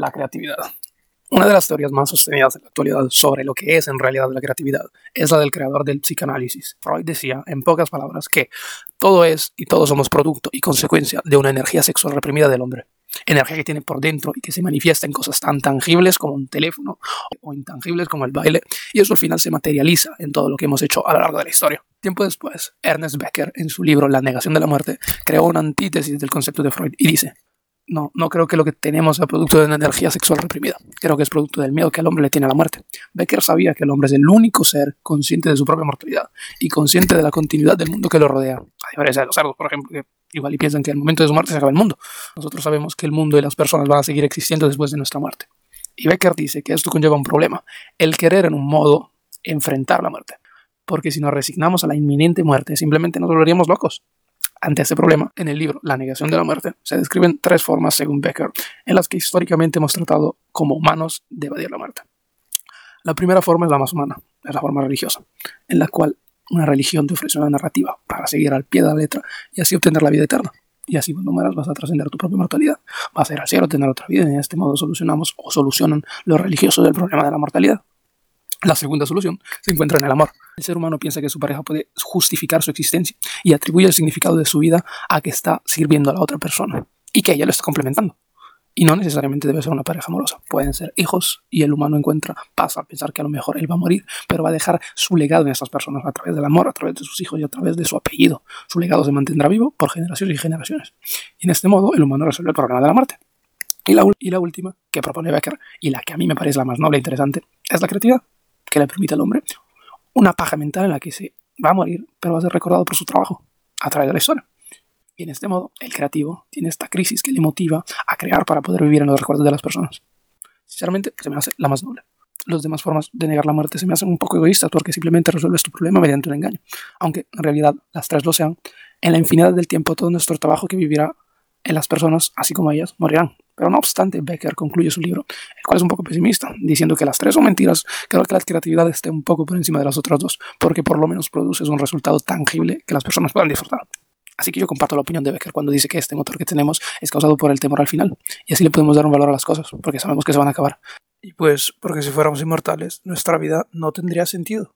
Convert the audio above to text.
la creatividad. Una de las teorías más sostenidas en la actualidad sobre lo que es en realidad la creatividad es la del creador del psicanálisis. Freud decía, en pocas palabras, que todo es y todos somos producto y consecuencia de una energía sexual reprimida del hombre. Energía que tiene por dentro y que se manifiesta en cosas tan tangibles como un teléfono o intangibles como el baile, y eso al final se materializa en todo lo que hemos hecho a lo largo de la historia. Tiempo después, Ernest Becker, en su libro La negación de la muerte, creó una antítesis del concepto de Freud y dice, no, no creo que lo que tenemos sea producto de una energía sexual reprimida. Creo que es producto del miedo que el hombre le tiene a la muerte. Becker sabía que el hombre es el único ser consciente de su propia mortalidad y consciente de la continuidad del mundo que lo rodea. A diferencia de los cerdos, por ejemplo, que igual y piensan que al momento de su muerte se acaba el mundo. Nosotros sabemos que el mundo y las personas van a seguir existiendo después de nuestra muerte. Y Becker dice que esto conlleva un problema, el querer en un modo enfrentar la muerte. Porque si nos resignamos a la inminente muerte, simplemente nos volveríamos locos. Ante este problema, en el libro La negación de la muerte se describen tres formas, según Becker, en las que históricamente hemos tratado como humanos de evadir la muerte. La primera forma es la más humana, es la forma religiosa, en la cual una religión te ofrece una narrativa para seguir al pie de la letra y así obtener la vida eterna. Y así cuando mueras vas a trascender tu propia mortalidad, vas a ir al cielo, tener otra vida y en este modo solucionamos o solucionan los religiosos el problema de la mortalidad. La segunda solución se encuentra en el amor. El ser humano piensa que su pareja puede justificar su existencia y atribuye el significado de su vida a que está sirviendo a la otra persona y que ella lo está complementando. Y no necesariamente debe ser una pareja amorosa. Pueden ser hijos y el humano encuentra paz al pensar que a lo mejor él va a morir, pero va a dejar su legado en estas personas a través del amor, a través de sus hijos y a través de su apellido. Su legado se mantendrá vivo por generaciones y generaciones. Y en este modo el humano resuelve el problema de la muerte. Y la, y la última que propone Becker, y la que a mí me parece la más noble e interesante, es la creatividad que le permite al hombre una paja mental en la que se va a morir, pero va a ser recordado por su trabajo a través de la historia. Y en este modo, el creativo tiene esta crisis que le motiva a crear para poder vivir en los recuerdos de las personas. Sinceramente, se me hace la más noble. Las demás formas de negar la muerte se me hacen un poco egoístas porque simplemente resuelves tu problema mediante un engaño. Aunque en realidad las tres lo sean, en la infinidad del tiempo todo nuestro trabajo que vivirá en las personas, así como ellas, morirán. Pero no obstante, Becker concluye su libro, el cual es un poco pesimista, diciendo que las tres son mentiras, que la creatividad esté un poco por encima de las otras dos, porque por lo menos produces un resultado tangible que las personas puedan disfrutar. Así que yo comparto la opinión de Becker cuando dice que este motor que tenemos es causado por el temor al final, y así le podemos dar un valor a las cosas, porque sabemos que se van a acabar. Y pues, porque si fuéramos inmortales, nuestra vida no tendría sentido.